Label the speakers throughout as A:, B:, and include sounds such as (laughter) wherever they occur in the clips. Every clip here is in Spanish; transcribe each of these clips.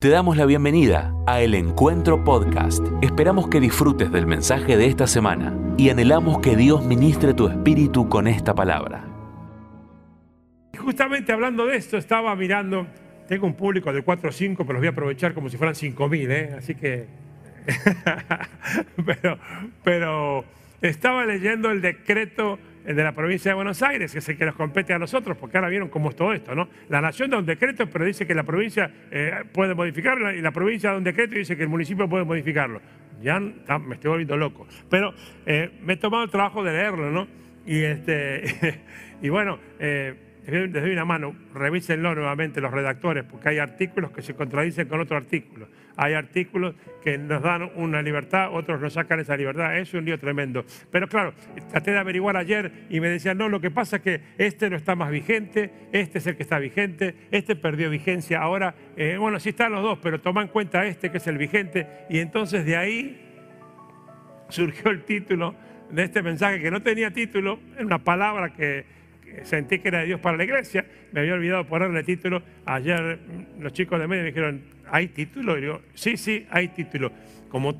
A: Te damos la bienvenida a El Encuentro Podcast. Esperamos que disfrutes del mensaje de esta semana y anhelamos que Dios ministre tu espíritu con esta palabra.
B: Justamente hablando de esto, estaba mirando, tengo un público de 4 o 5, pero los voy a aprovechar como si fueran 5 mil, ¿eh? así que... (laughs) pero, pero estaba leyendo el decreto de la provincia de Buenos Aires, que es el que nos compete a nosotros, porque ahora vieron cómo es todo esto, ¿no? La nación da un decreto, pero dice que la provincia eh, puede modificarlo, y la provincia da un decreto y dice que el municipio puede modificarlo. Ya me estoy volviendo loco. Pero eh, me he tomado el trabajo de leerlo, ¿no? Y, este, (laughs) y bueno, eh, les doy una mano, revísenlo nuevamente los redactores, porque hay artículos que se contradicen con otro artículo. Hay artículos que nos dan una libertad, otros nos sacan esa libertad. Es un lío tremendo. Pero claro, traté de averiguar ayer y me decían, no, lo que pasa es que este no está más vigente, este es el que está vigente, este perdió vigencia. Ahora, eh, bueno, sí están los dos, pero toma en cuenta este que es el vigente. Y entonces de ahí surgió el título de este mensaje que no tenía título, en una palabra que sentí que era de Dios para la iglesia, me había olvidado ponerle título. Ayer los chicos de medio me dijeron, ¿hay título? Y digo, sí, sí, hay título. Como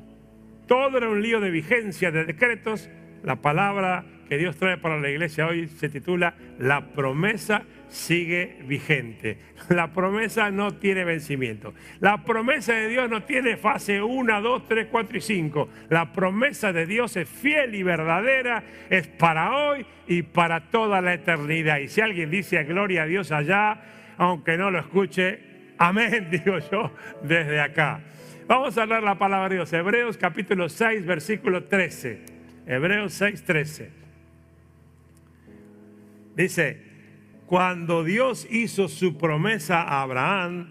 B: todo era un lío de vigencia, de decretos, la palabra que Dios trae para la iglesia hoy se titula La promesa sigue vigente. La promesa no tiene vencimiento. La promesa de Dios no tiene fase 1, 2, 3, 4 y 5. La promesa de Dios es fiel y verdadera, es para hoy y para toda la eternidad. Y si alguien dice gloria a Dios allá, aunque no lo escuche, amén, (laughs) digo yo, desde acá. Vamos a hablar la palabra de Dios. Hebreos capítulo 6, versículo 13. Hebreos 6, 13. Dice, cuando Dios hizo su promesa a Abraham,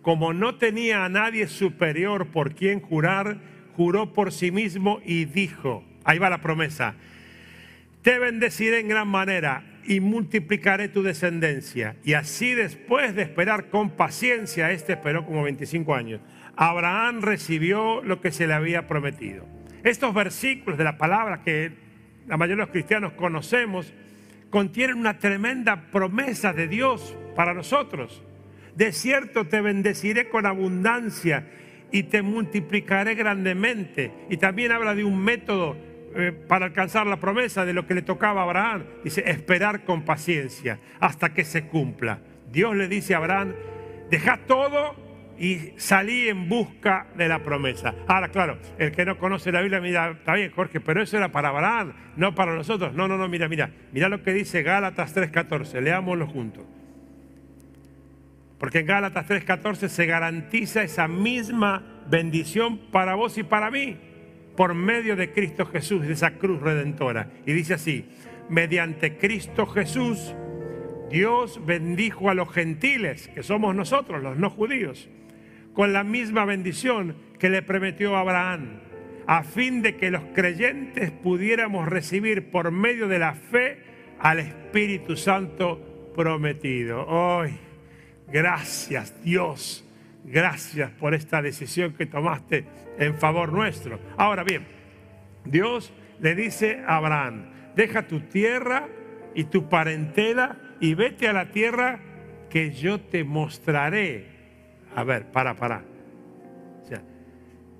B: como no tenía a nadie superior por quien jurar, juró por sí mismo y dijo, ahí va la promesa, te bendeciré en gran manera y multiplicaré tu descendencia. Y así después de esperar con paciencia, este esperó como 25 años, Abraham recibió lo que se le había prometido. Estos versículos de la palabra que la mayoría de los cristianos conocemos, contienen una tremenda promesa de Dios para nosotros. De cierto te bendeciré con abundancia y te multiplicaré grandemente. Y también habla de un método eh, para alcanzar la promesa de lo que le tocaba a Abraham. Dice, esperar con paciencia hasta que se cumpla. Dios le dice a Abraham, deja todo y salí en busca de la promesa. Ahora, claro, el que no conoce la Biblia, mira, está bien, Jorge, pero eso era para Abraham, no para nosotros. No, no, no, mira, mira, mira lo que dice Gálatas 3.14, leámoslo juntos. Porque en Gálatas 3.14 se garantiza esa misma bendición para vos y para mí, por medio de Cristo Jesús, de esa cruz redentora. Y dice así, mediante Cristo Jesús, Dios bendijo a los gentiles, que somos nosotros, los no judíos con la misma bendición que le prometió Abraham, a fin de que los creyentes pudiéramos recibir por medio de la fe al Espíritu Santo prometido. Hoy, gracias Dios, gracias por esta decisión que tomaste en favor nuestro. Ahora bien, Dios le dice a Abraham, deja tu tierra y tu parentela y vete a la tierra que yo te mostraré a ver, para, para. O sea,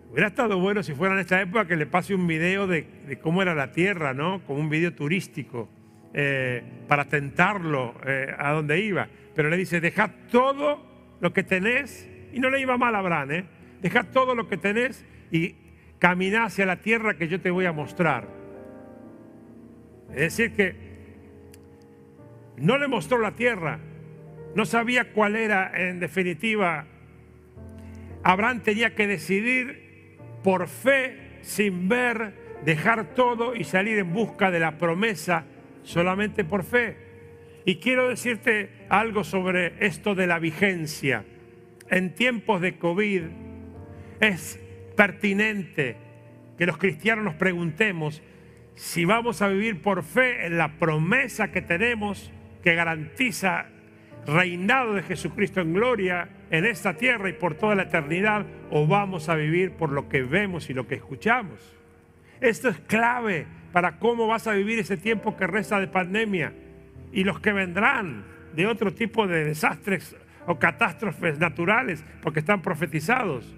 B: hubiera estado bueno si fuera en esta época que le pase un video de, cómo era la tierra, ¿no? Como un video turístico, eh, para tentarlo eh, a donde iba. Pero le dice, dejad todo lo que tenés, y no le iba mal a Abraham, ¿eh? Dejad todo lo que tenés y camina hacia la tierra que yo te voy a mostrar. Es decir, que no le mostró la tierra, no sabía cuál era en definitiva Abraham tenía que decidir por fe, sin ver, dejar todo y salir en busca de la promesa solamente por fe. Y quiero decirte algo sobre esto de la vigencia. En tiempos de COVID es pertinente que los cristianos nos preguntemos si vamos a vivir por fe en la promesa que tenemos que garantiza reinado de Jesucristo en gloria en esta tierra y por toda la eternidad o vamos a vivir por lo que vemos y lo que escuchamos. Esto es clave para cómo vas a vivir ese tiempo que resta de pandemia y los que vendrán de otro tipo de desastres o catástrofes naturales porque están profetizados.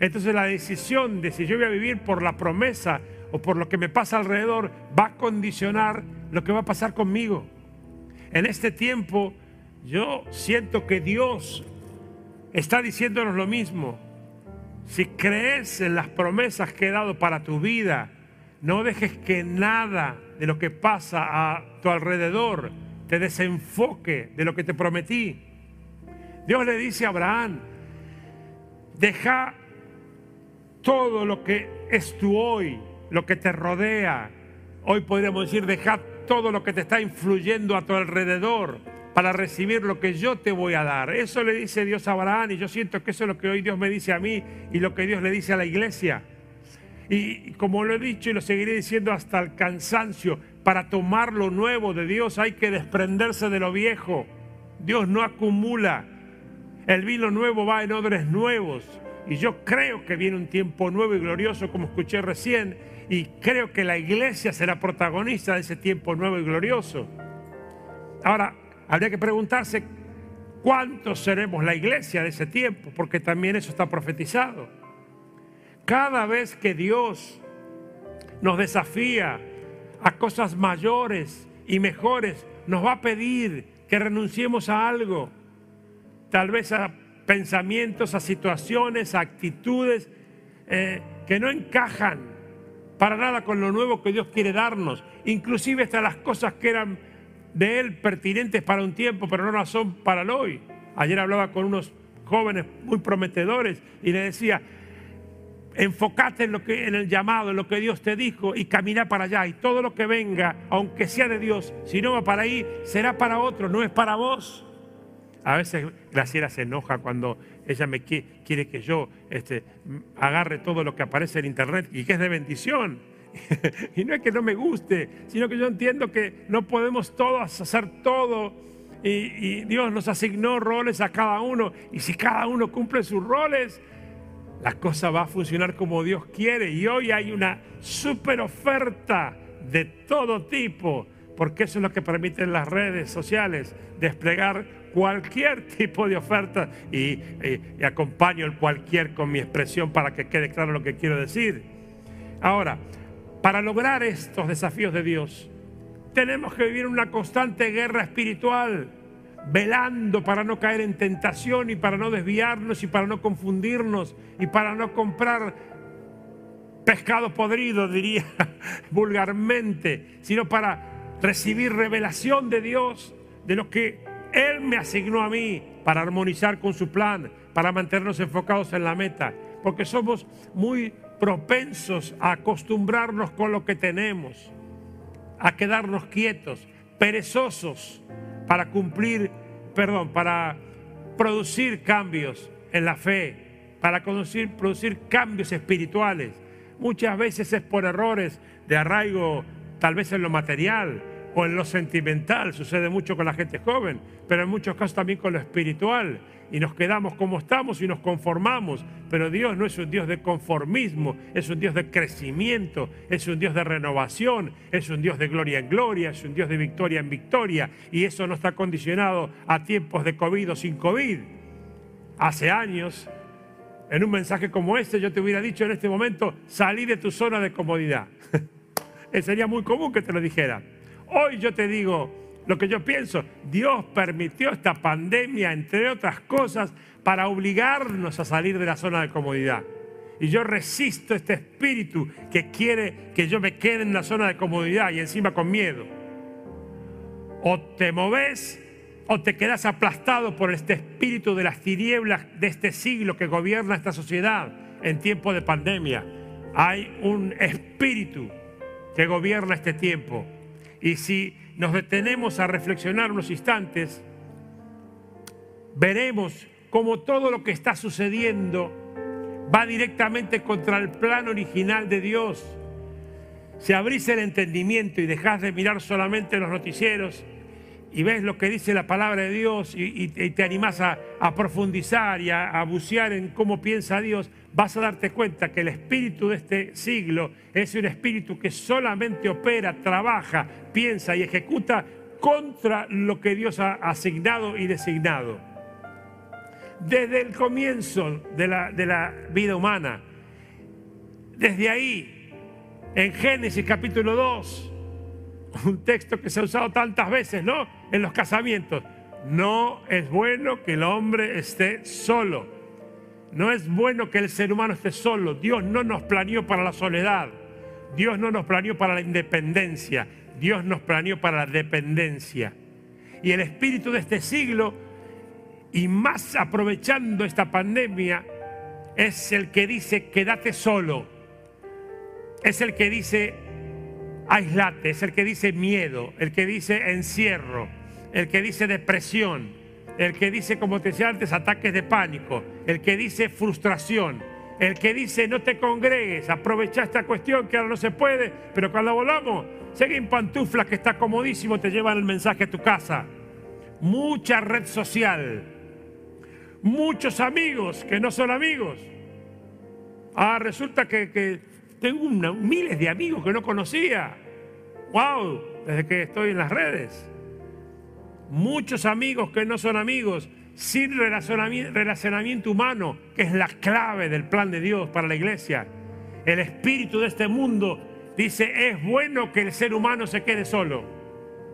B: Entonces la decisión de si yo voy a vivir por la promesa o por lo que me pasa alrededor va a condicionar lo que va a pasar conmigo. En este tiempo yo siento que Dios está diciéndonos lo mismo. Si crees en las promesas que he dado para tu vida, no dejes que nada de lo que pasa a tu alrededor te desenfoque de lo que te prometí. Dios le dice a Abraham, deja todo lo que es tu hoy, lo que te rodea. Hoy podríamos decir, deja todo lo que te está influyendo a tu alrededor para recibir lo que yo te voy a dar. Eso le dice Dios a Abraham y yo siento que eso es lo que hoy Dios me dice a mí y lo que Dios le dice a la iglesia. Y como lo he dicho y lo seguiré diciendo hasta el cansancio, para tomar lo nuevo de Dios hay que desprenderse de lo viejo. Dios no acumula. El vino nuevo va en odres nuevos. Y yo creo que viene un tiempo nuevo y glorioso, como escuché recién, y creo que la iglesia será protagonista de ese tiempo nuevo y glorioso. Ahora, habría que preguntarse cuántos seremos la iglesia de ese tiempo, porque también eso está profetizado. Cada vez que Dios nos desafía a cosas mayores y mejores, nos va a pedir que renunciemos a algo, tal vez a pensamientos, a situaciones, a actitudes eh, que no encajan para nada con lo nuevo que Dios quiere darnos, inclusive hasta las cosas que eran de Él pertinentes para un tiempo, pero no las son para el hoy. Ayer hablaba con unos jóvenes muy prometedores y le decía, enfócate en, lo que, en el llamado, en lo que Dios te dijo y camina para allá. Y todo lo que venga, aunque sea de Dios, si no va para ahí, será para otro, no es para vos. A veces Graciela se enoja cuando ella me quiere que yo este, agarre todo lo que aparece en internet y que es de bendición. (laughs) y no es que no me guste, sino que yo entiendo que no podemos todos hacer todo. Y, y Dios nos asignó roles a cada uno. Y si cada uno cumple sus roles, la cosa va a funcionar como Dios quiere. Y hoy hay una super oferta de todo tipo, porque eso es lo que permiten las redes sociales, desplegar cualquier (laughs) tipo de oferta y, acompaño el cualquier con mi expresión para que quede claro lo que quiero decir. Ahora, para lograr estos desafíos de Dios, tenemos que vivir una constante guerra espiritual velando para no caer en tentación y para no desviarnos y para no confundirnos y para no comprar pescado podrido, diría (laughs) vulgarmente, sino para recibir revelación de Dios, de lo que Él me asignó a mí para armonizar con su plan, para mantenernos enfocados en la meta, porque somos muy propensos a acostumbrarnos con lo que tenemos, a quedarnos quietos, perezosos para cumplir, perdón, para producir cambios en la fe, para producir, producir cambios espirituales. Muchas veces es por errores de arraigo, tal vez en lo material o en lo sentimental, sucede mucho con la gente joven, pero en muchos casos también con lo espiritual y nos quedamos como estamos y nos conformamos. Pero Dios no es un Dios de conformismo, es un Dios de crecimiento, es un Dios de renovación, es un Dios de gloria en gloria, es un Dios de victoria en victoria. Y eso no está condicionado a tiempos de COVID o sin COVID. Hace años, en un mensaje como este, yo te hubiera dicho en este momento, salí de tu zona de comodidad. (laughs) Sería muy común que te lo dijera. Hoy yo te digo, lo que yo pienso. Dios permitió esta pandemia, entre otras cosas, para obligarnos a salir de la zona de comodidad. Y yo resisto este espíritu que quiere que yo me quede en la zona de comodidad y encima con miedo. O te moves o te quedas aplastado por este espíritu de las tinieblas de este siglo que gobierna esta sociedad en tiempo de pandemia. Hay un espíritu que gobierna este tiempo. Y si nos detenemos a reflexionar unos instantes, veremos cómo todo lo que está sucediendo va directamente contra el plan original de Dios. Si abrís el entendimiento y dejás de mirar solamente los noticieros y ves lo que dice la palabra de Dios y, te animás a, profundizar y a, a bucear en cómo piensa Dios, vas a darte cuenta que el espíritu de este siglo es un espíritu que solamente opera, trabaja, piensa y ejecuta contra lo que Dios ha asignado y designado. desde el comienzo de la, de la vida humana. Desde ahí, en Génesis capítulo 2, un texto que se ha usado tantas veces, ¿no? En los casamientos. No es bueno que el hombre esté solo. No es bueno que el ser humano esté solo. Dios no nos planeó para la soledad. Dios no nos planeó para la independencia. Dios nos planeó para la dependencia. Y el espíritu de este siglo, y más aprovechando esta pandemia, es el que dice quédate solo. Es el que dice aislate, es el que dice miedo, el que dice encierro, el que dice depresión, el que dice, como te decía antes, ataques de pánico, el que dice frustración, el que dice no te congregues, aprovecha esta cuestión que ahora no se puede, pero cuando volvamos, sigue en pantuflas que está comodísimo, te llevan el mensaje a tu casa. Mucha red social, muchos amigos que no son amigos. Ah, resulta que, tengo miles de amigos que no conocía. ¡Wow! Desde que estoy en las redes muchos amigos que no son amigos, sin relacionamiento humano, que es la clave del plan de Dios para la iglesia. El espíritu de este mundo dice, es bueno que el ser humano se quede solo.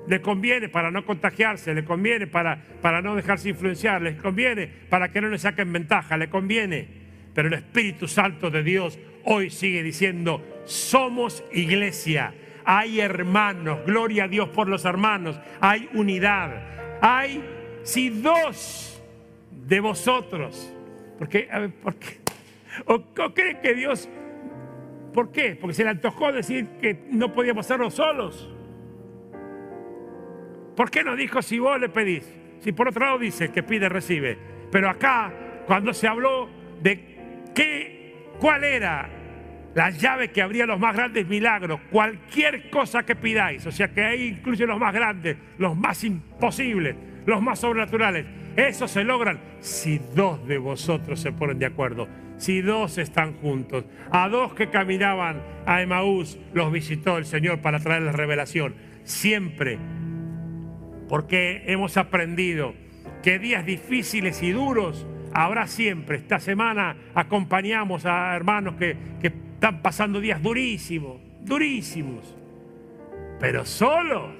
B: Le conviene para no contagiarse, le conviene para, para no dejarse influenciar, le conviene para que no le saquen ventaja, le conviene. Pero el Espíritu Santo de Dios hoy sigue diciendo, somos iglesia hay hermanos, gloria a Dios por los hermanos, hay unidad, hay si dos de vosotros, porque, a ver, ¿por qué? ¿O, creen que Dios, por qué? Porque se le antojó decir que no podíamos hacerlo solos. ¿Por qué no dijo si vos le pedís? Si por otro lado dice que pide, recibe. Pero acá, cuando se habló de qué, cuál era la llave que abría los más grandes milagros, cualquier cosa que pidáis, o sea que ahí incluye los más grandes, los más imposibles, los más sobrenaturales, eso se logran si dos de vosotros se ponen de acuerdo, si dos están juntos. A dos que caminaban a Emaús los visitó el Señor para traer la revelación, siempre, porque hemos aprendido que días difíciles y duros habrá siempre. Esta semana acompañamos a hermanos que, que están pasando días durísimos, durísimos. Pero solo,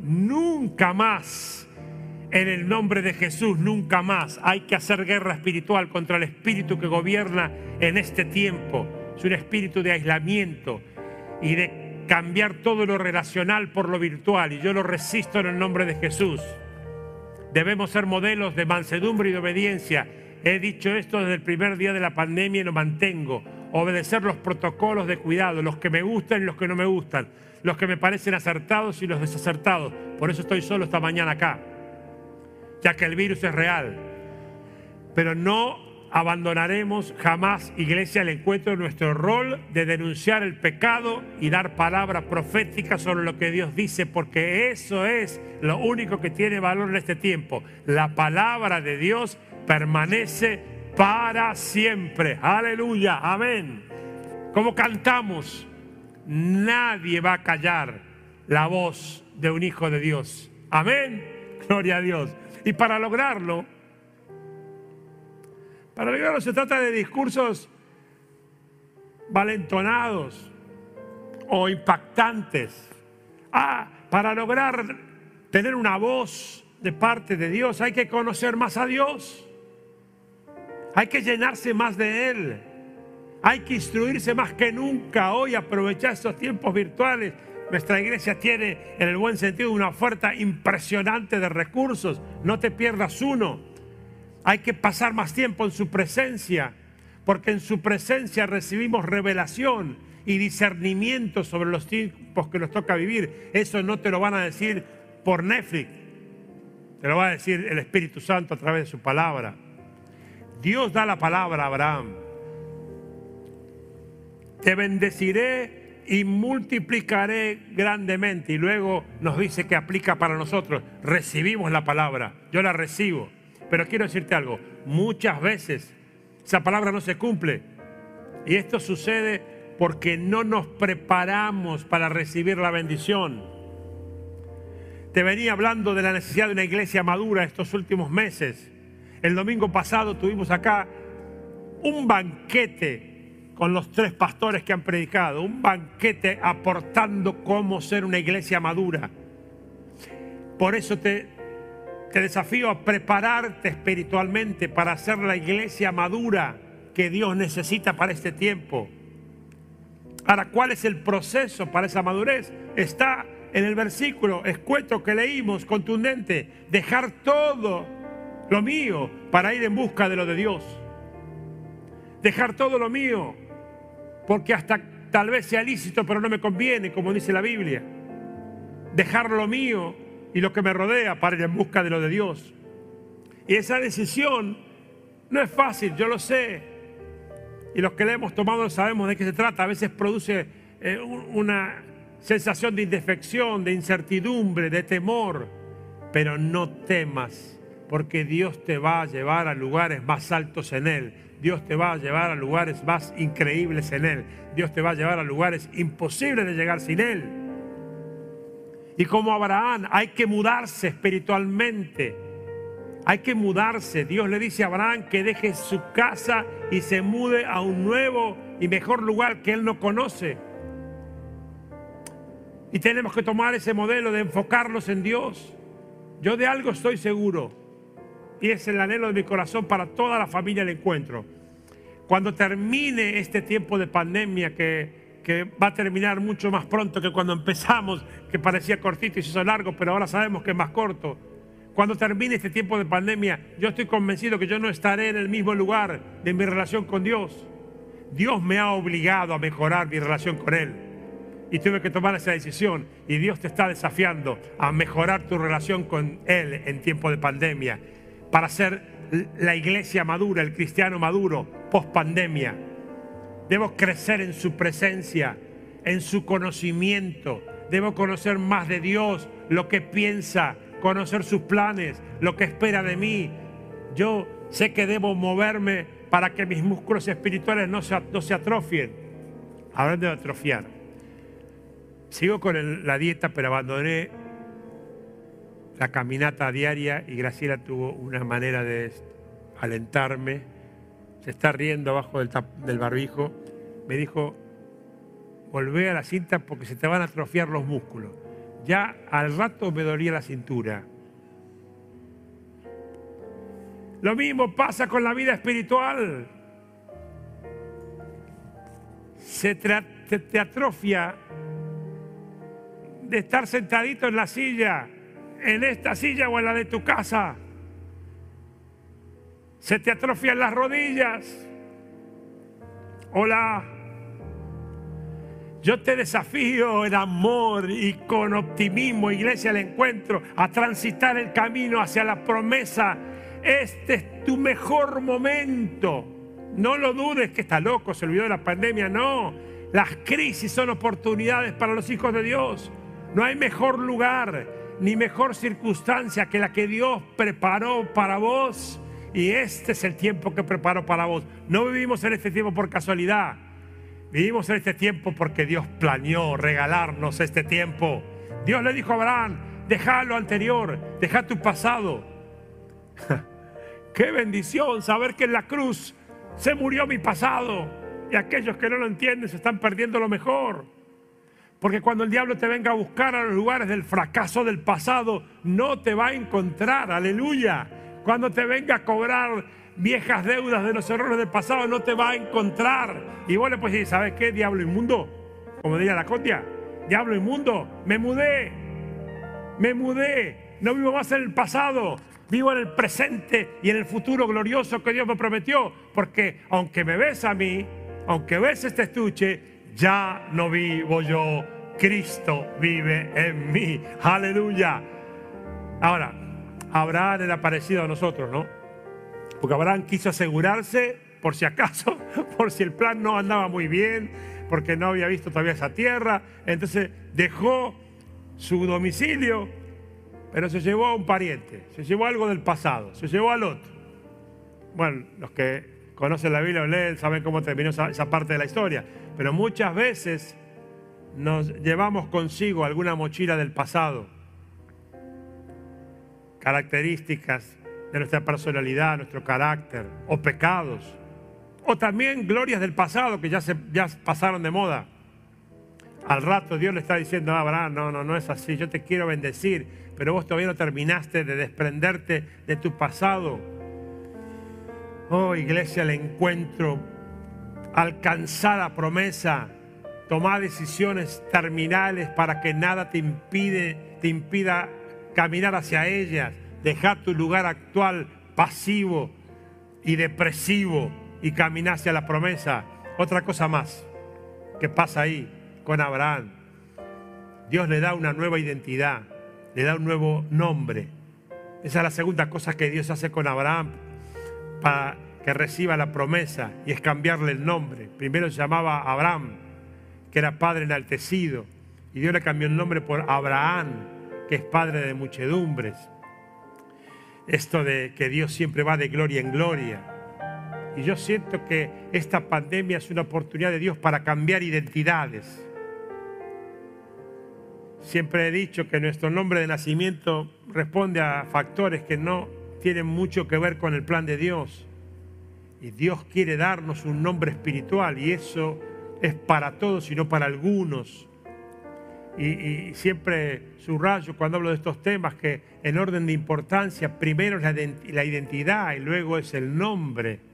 B: nunca más. En el nombre de Jesús, nunca más. Hay que hacer guerra espiritual contra el espíritu que gobierna en este tiempo. Es un espíritu de aislamiento y de cambiar todo lo relacional por lo virtual. Y yo lo resisto en el nombre de Jesús. Debemos ser modelos de mansedumbre y de obediencia. He dicho esto desde el primer día de la pandemia y lo mantengo obedecer los protocolos de cuidado, los que me gustan y los que no me gustan, los que me parecen acertados y los desacertados. Por eso estoy solo esta mañana acá, ya que el virus es real. Pero no abandonaremos jamás, iglesia, el encuentro de nuestro rol de denunciar el pecado y dar palabra profética sobre lo que Dios dice, porque eso es lo único que tiene valor en este tiempo. La palabra de Dios permanece para siempre. Aleluya, amén. Como cantamos, nadie va a callar la voz de un hijo de Dios. Amén. Gloria a Dios. Y para lograrlo, para lograrlo se trata de discursos valentonados o impactantes. Ah, para lograr tener una voz de parte de Dios hay que conocer más a Dios. Hay que llenarse más de Él. Hay que instruirse más que nunca hoy, aprovechar estos tiempos virtuales. Nuestra iglesia tiene, en el buen sentido, una oferta impresionante de recursos. No te pierdas uno. Hay que pasar más tiempo en su presencia, porque en su presencia recibimos revelación y discernimiento sobre los tiempos que nos toca vivir. Eso no te lo van a decir por Netflix, te lo va a decir el Espíritu Santo a través de su palabra. Dios da la palabra a Abraham. Te bendeciré y multiplicaré grandemente. Y luego nos dice que aplica para nosotros. Recibimos la palabra. Yo la recibo. Pero quiero decirte algo. Muchas veces esa palabra no se cumple. Y esto sucede porque no nos preparamos para recibir la bendición. Te venía hablando de la necesidad de una iglesia madura estos últimos meses El domingo pasado tuvimos acá un banquete con los tres pastores que han predicado, un banquete aportando cómo ser una iglesia madura. Por eso te, desafío a prepararte espiritualmente para ser la iglesia madura que Dios necesita para este tiempo. Ahora, ¿cuál es el proceso para esa madurez? Está en el versículo escueto que leímos, contundente, dejar todo lo mío para ir en busca de lo de Dios. Dejar todo lo mío, porque hasta tal vez sea lícito, pero no me conviene, como dice la Biblia. Dejar lo mío y lo que me rodea para ir en busca de lo de Dios. Y esa decisión no es fácil, yo lo sé. Y los que la hemos tomado sabemos de qué se trata. A veces produce eh, una sensación de indefección, de incertidumbre, de temor. Pero no temas, porque Dios te va a llevar a lugares más altos en Él. Dios te va a llevar a lugares más increíbles en Él. Dios te va a llevar a lugares imposibles de llegar sin Él. Y como Abraham, hay que mudarse espiritualmente. Hay que mudarse. Dios le dice a Abraham que deje su casa y se mude a un nuevo y mejor lugar que él no conoce. Y tenemos que tomar ese modelo de enfocarnos en Dios. Yo de algo estoy seguro. Y es el anhelo de mi corazón para toda la familia del encuentro. Cuando termine este tiempo de pandemia que, que va a terminar mucho más pronto que cuando empezamos, que parecía cortito y se hizo largo, pero ahora sabemos que es más corto. Cuando termine este tiempo de pandemia, yo estoy convencido que yo no estaré en el mismo lugar de mi relación con Dios. Dios me ha obligado a mejorar mi relación con Él y tuve que tomar esa decisión. Y Dios te está desafiando a mejorar tu relación con Él en tiempo de pandemia, para ser la iglesia madura, el cristiano maduro, post pandemia. Debo crecer en su presencia, en su conocimiento. Debo conocer más de Dios, lo que piensa, conocer sus planes, lo que espera de mí. Yo sé que debo moverme para que mis músculos espirituales no se, atrofien. Hablando de atrofiar. Sigo con la dieta, pero abandoné la caminata diaria y Graciela tuvo una manera de alentarme. Se está riendo abajo del, barbijo. Me dijo, volvé a la cinta porque se te van a atrofiar los músculos. Ya al rato me dolía la cintura. Lo mismo pasa con la vida espiritual. Se te atrofia de estar sentadito en la silla, en esta silla o en la de tu casa. Se te atrofian las rodillas. Hola. Yo te desafío en amor y con optimismo, iglesia, al encuentro, a transitar el camino hacia la promesa. Este es tu mejor momento. No lo dudes que está loco, se olvidó de la pandemia. No, las crisis son oportunidades para los hijos de Dios. No hay mejor lugar ni mejor circunstancia que la que Dios preparó para vos. Y este es el tiempo que preparó para vos. No vivimos en este tiempo por casualidad. Vivimos en este tiempo porque Dios planeó regalarnos este tiempo. Dios le dijo a Abraham, deja lo anterior, deja tu pasado. (laughs) Qué bendición saber que en la cruz se murió mi pasado. Y aquellos que no lo entienden se están perdiendo lo mejor. Porque cuando el diablo te venga a buscar a los lugares del fracaso del pasado, no te va a encontrar. Aleluya. Cuando te venga a cobrar viejas deudas de los errores del pasado, no te va a encontrar. Y vos le puedes decir, ¿sabes qué? Diablo inmundo. Como diría la condia. Diablo inmundo. Me mudé. Me mudé. No vivo más en el pasado. Vivo en el presente y en el futuro glorioso que Dios me prometió. Porque aunque me ves a mí, aunque ves este estuche, ya no vivo yo, Cristo vive en mí. Aleluya. Ahora, Abraham era parecido a nosotros, ¿no? Porque Abraham quiso asegurarse, por si acaso, (laughs) por si el plan no andaba muy bien, porque no había visto todavía esa tierra. Entonces dejó su domicilio, pero se llevó a un pariente, se llevó algo del pasado, se llevó al otro. Bueno, los que conocen la Biblia o leen saben cómo terminó esa parte de la historia. Pero muchas veces nos llevamos consigo alguna mochila del pasado, características de nuestra personalidad, nuestro carácter, o pecados, o también glorias del pasado que ya, se, ya pasaron de moda. Al rato Dios le está diciendo a Abraham, no, no, no es así, yo te quiero bendecir, pero vos todavía no terminaste de desprenderte de tu pasado. Oh, iglesia, el encuentro, alcanzar la promesa, tomar decisiones terminales para que nada te, impide, te impida caminar hacia ellas, dejar tu lugar actual pasivo y depresivo y caminar hacia la promesa. Otra cosa más que pasa ahí con Abraham. Dios le da una nueva identidad, le da un nuevo nombre. Esa es la segunda cosa que Dios hace con Abraham para que reciba la promesa y es cambiarle el nombre. Primero se llamaba Abraham, que era padre enaltecido, y Dios le cambió el nombre por Abraham, que es padre de muchedumbres. Esto de que Dios siempre va de gloria en gloria. Y yo siento que esta pandemia es una oportunidad de Dios para cambiar identidades. Siempre he dicho que nuestro nombre de nacimiento responde a factores que no tienen mucho que ver con el plan de Dios. Y Dios quiere darnos un nombre espiritual y eso es para todos y no para algunos. Y, siempre subrayo cuando hablo de estos temas que en orden de importancia primero es la identidad y luego es el nombre.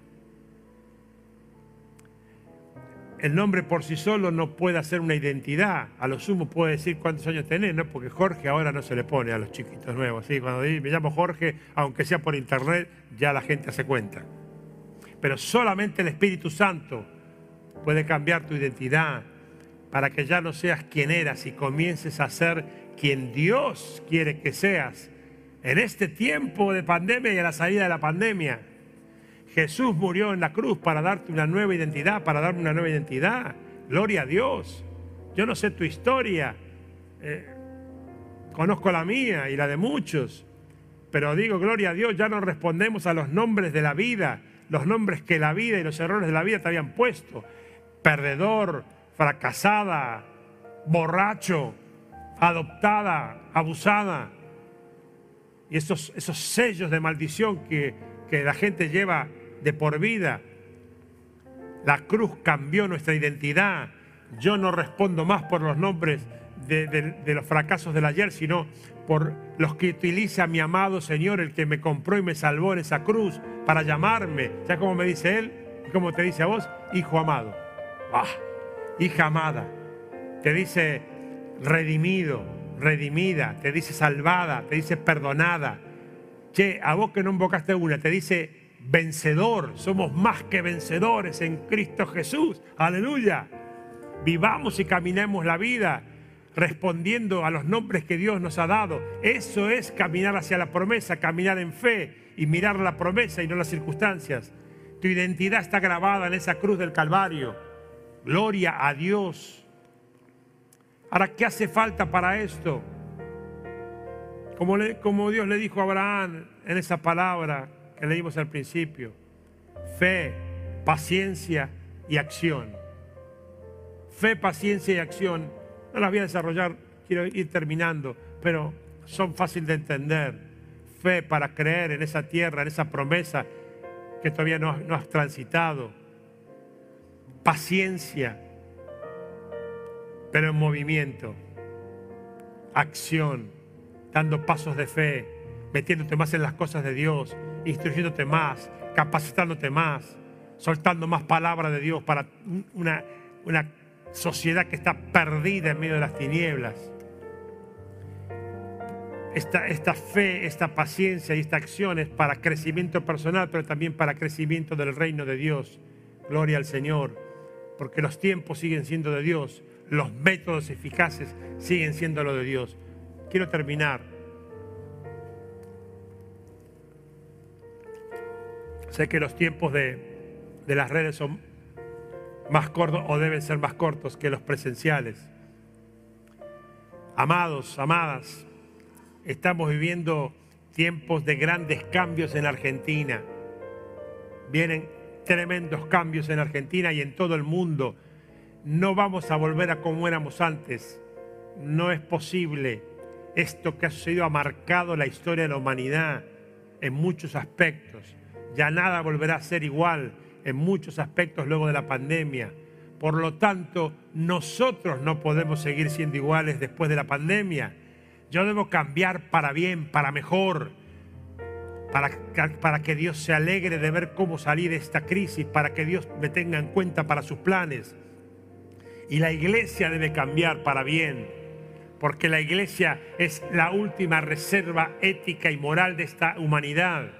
B: El nombre por sí solo no puede hacer una identidad. A lo sumo puede decir cuántos años tenés, ¿no? Porque Jorge ahora no se le pone a los chiquitos nuevos. ¿sí? Cuando me llamo Jorge, aunque sea por internet, ya la gente hace cuenta. Pero solamente el Espíritu Santo puede cambiar tu identidad para que ya no seas quien eras y comiences a ser quien Dios quiere que seas en este tiempo de pandemia y a la salida de la pandemia. Jesús murió en la cruz para darte una nueva identidad, para darme una nueva identidad. Gloria a Dios. Yo no sé tu historia, eh, conozco la mía y la de muchos, pero digo, gloria a Dios, ya no respondemos a los nombres de la vida, los nombres que la vida y los errores de la vida te habían puesto. Perdedor, fracasada, borracho, adoptada, abusada. Y esos, esos sellos de maldición que, que la gente lleva de por vida. La cruz cambió nuestra identidad. Yo no respondo más por los nombres de, los fracasos del ayer, sino por los que utiliza mi amado Señor, el que me compró y me salvó en esa cruz para llamarme. ¿Ya como me dice Él? ¿Y como te dice a vos? Hijo amado. Ah, hija amada. Te dice redimido, redimida. Te dice salvada. Te dice perdonada. Che, a vos que no invocaste una, te dice vencedor, somos más que vencedores en Cristo Jesús. Aleluya. Vivamos y caminemos la vida respondiendo a los nombres que Dios nos ha dado. Eso es caminar hacia la promesa, caminar en fe y mirar la promesa y no las circunstancias. Tu identidad está grabada en esa cruz del Calvario. Gloria a Dios. Ahora, ¿qué hace falta para esto? Como, como Dios le dijo a Abraham en esa palabra, que leímos al principio. Fe, paciencia y acción. Fe, paciencia y acción. No las voy a desarrollar, quiero ir terminando, pero son fáciles de entender. Fe para creer en esa tierra, en esa promesa que todavía no, no has transitado. Paciencia, pero en movimiento. Acción, dando pasos de fe, metiéndote más en las cosas de Dios, instruyéndote más, capacitándote más, soltando más palabra de Dios para una, una sociedad que está perdida en medio de las tinieblas. Esta, esta, fe, esta paciencia y esta acción es para crecimiento personal, pero también para crecimiento del reino de Dios. Gloria al Señor, porque los tiempos siguen siendo de Dios, los métodos eficaces siguen siendo lo de Dios. Quiero terminar Sé que los tiempos de, las redes son más cortos o deben ser más cortos que los presenciales. Amados, amadas, estamos viviendo tiempos de grandes cambios en Argentina. Vienen tremendos cambios en Argentina y en todo el mundo. No vamos a volver a como éramos antes. No es posible. Esto que ha sucedido ha marcado la historia de la humanidad en muchos aspectos. Ya nada volverá a ser igual en muchos aspectos luego de la pandemia. Por lo tanto, nosotros no podemos seguir siendo iguales después de la pandemia. Yo debo cambiar para bien, para mejor, para, para que Dios se alegre de ver cómo salir de esta crisis, para que Dios me tenga en cuenta para sus planes. Y la iglesia debe cambiar para bien, porque la iglesia es la última reserva ética y moral de esta humanidad.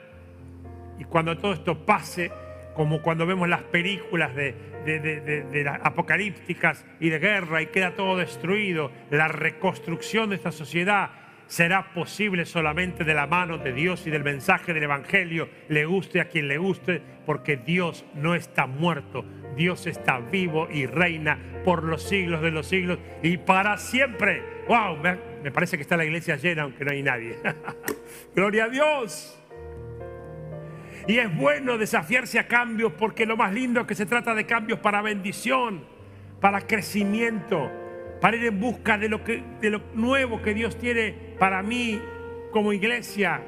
B: Y cuando todo esto pase, como cuando vemos las películas de, de, las apocalípticas y de guerra y queda todo destruido, la reconstrucción de esta sociedad será posible solamente de la mano de Dios y del mensaje del Evangelio, le guste a quien le guste, porque Dios no está muerto, Dios está vivo y reina por los siglos de los siglos y para siempre. ¡Wow! Me, parece que está la iglesia llena, aunque no hay nadie. (laughs) ¡Gloria a Dios! Y es bueno desafiarse a cambios porque lo más lindo es que se trata de cambios para bendición, para crecimiento, para ir en busca de lo, nuevo que Dios tiene para mí como iglesia.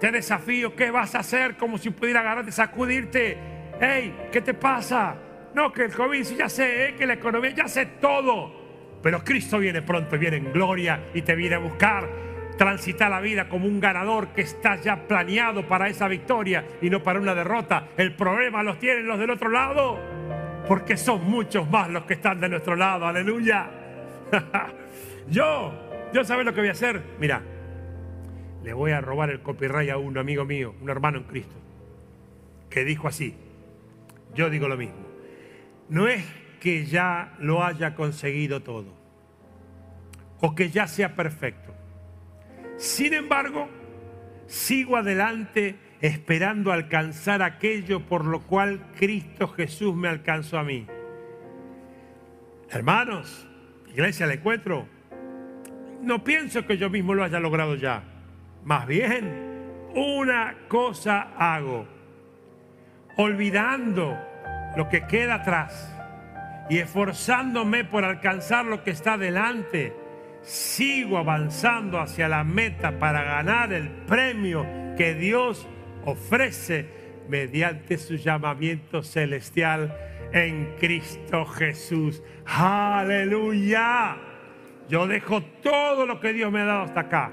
B: Te desafío, ¿qué vas a hacer? Como si pudiera agarrarte, sacudirte. Hey, ¿qué te pasa? No, que el COVID, ya sé, ¿eh? que la economía, ya sé todo. Pero Cristo viene pronto, viene en gloria y te viene a buscar. Transita la vida como un ganador que está ya planeado para esa victoria y no para una derrota. El problema los tienen los del otro lado, porque son muchos más los que están de nuestro lado. Aleluya. (laughs) yo, yo sabes lo que voy a hacer. Mira, le voy a robar el copyright a un amigo mío, un hermano en Cristo, que dijo así. Yo digo lo mismo. No es que ya lo haya conseguido todo o que ya sea perfecto. Sin embargo, sigo adelante esperando alcanzar aquello por lo cual Cristo Jesús me alcanzó a mí. Hermanos, iglesia, le encuentro. No pienso que yo mismo lo haya logrado ya. Más bien, una cosa hago. Olvidando lo que queda atrás y esforzándome por alcanzar lo que está delante, sigo avanzando hacia la meta para ganar el premio que Dios ofrece mediante su llamamiento celestial en Cristo Jesús. Aleluya. Yo dejo todo lo que Dios me ha dado hasta acá.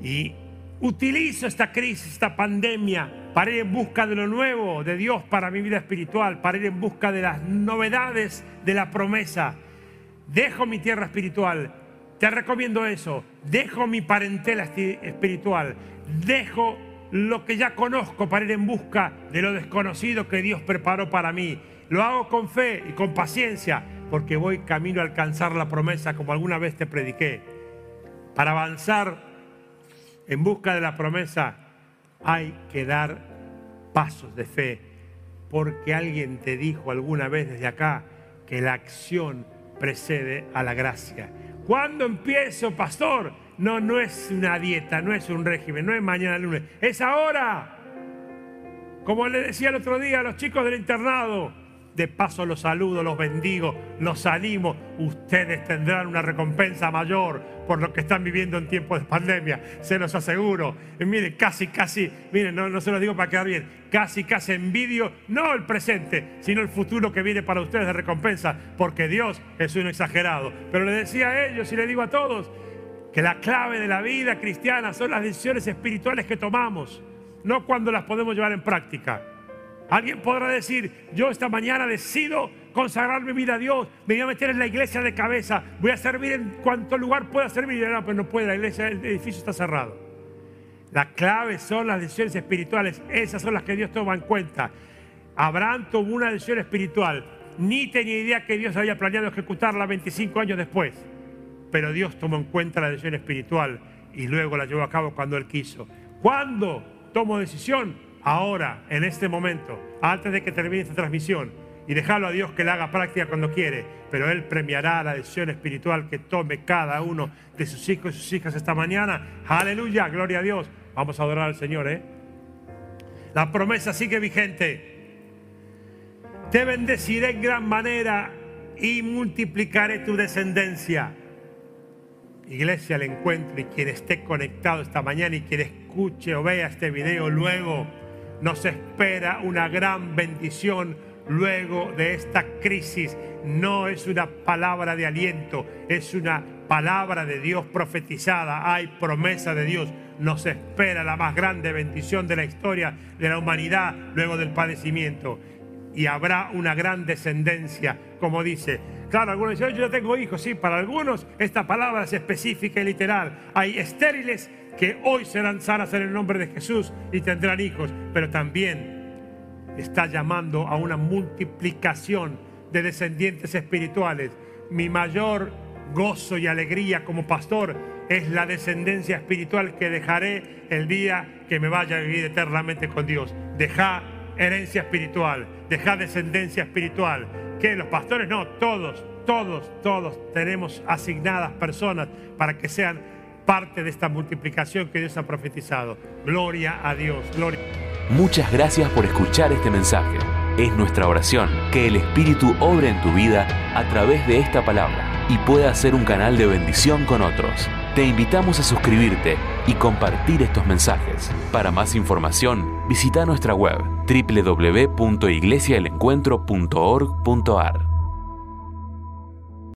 B: Y utilizo esta crisis, esta pandemia, para ir en busca de lo nuevo de Dios para mi vida espiritual, para ir en busca de las novedades de la promesa. Dejo mi tierra espiritual. Te recomiendo eso. Dejo mi parentela espiritual. Dejo lo que ya conozco para ir en busca de lo desconocido que Dios preparó para mí. Lo hago con fe y con paciencia porque voy camino a alcanzar la promesa como alguna vez te prediqué. Para avanzar en busca de la promesa hay que dar pasos de fe porque alguien te dijo alguna vez desde acá que la acción precede a la gracia. ¿Cuándo empiezo, pastor? No, no es una dieta, no es un régimen, no es mañana lunes, es ahora. Como le decía el otro día a los chicos del internado, de paso los saludo, los bendigo, los animo. Ustedes tendrán una recompensa mayor por lo que están viviendo en tiempos de pandemia, se los aseguro. Y miren, casi, casi, miren, no, no se los digo para quedar bien, casi, casi envidio, no el presente, sino el futuro que viene para ustedes de recompensa, porque Dios es uno exagerado. Pero le decía a ellos y le digo a todos que la clave de la vida cristiana son las decisiones espirituales que tomamos, no cuando las podemos llevar en práctica. Alguien podrá decir, yo esta mañana decido consagrar mi vida a Dios, me voy a meter en la iglesia de cabeza, voy a servir en cuanto lugar pueda servir. No, pues no puede, la iglesia, el edificio está cerrado. La clave son las decisiones espirituales, esas son las que Dios toma en cuenta. Abraham tomó una decisión espiritual, ni tenía idea que Dios había planeado ejecutarla 25 años después, pero Dios tomó en cuenta la decisión espiritual y luego la llevó a cabo cuando Él quiso. ¿Cuándo tomo decisión? Ahora, en este momento, antes de que termine esta transmisión, y dejarlo a Dios que la haga práctica cuando quiere, pero Él premiará la decisión espiritual que tome cada uno de sus hijos y sus hijas esta mañana. Aleluya, gloria a Dios. Vamos a adorar al Señor, ¿eh? La promesa sigue vigente. Te bendeciré en gran manera y multiplicaré tu descendencia. iglesia al encuentro y quien esté conectado esta mañana y quien escuche o vea este video luego, nos espera una gran bendición luego de esta crisis. No es una palabra de aliento, es una palabra de Dios profetizada. Hay promesa de Dios. Nos espera la más grande bendición de la historia de la humanidad luego del padecimiento. Y habrá una gran descendencia, como dice. Claro, algunos dicen, yo ya tengo hijos. Sí, para algunos esta palabra es específica y literal. Hay estériles que hoy serán sanas en el nombre de Jesús y tendrán hijos, pero también está llamando a una multiplicación de descendientes espirituales. Mi mayor gozo y alegría como pastor es la descendencia espiritual que dejaré el día que me vaya a vivir eternamente con Dios. Deja herencia espiritual, deja descendencia espiritual. Que los pastores no, todos, todos, todos tenemos asignadas personas para que sean parte de esta multiplicación que Dios ha profetizado. Gloria a Dios, gloria.
A: Muchas gracias por escuchar este mensaje. Es nuestra oración que el Espíritu obre en tu vida a través de esta palabra y pueda ser un canal de bendición con otros. Te invitamos a suscribirte y compartir estos mensajes. Para más información, visita nuestra web www.iglesiaelencuentro.org.ar.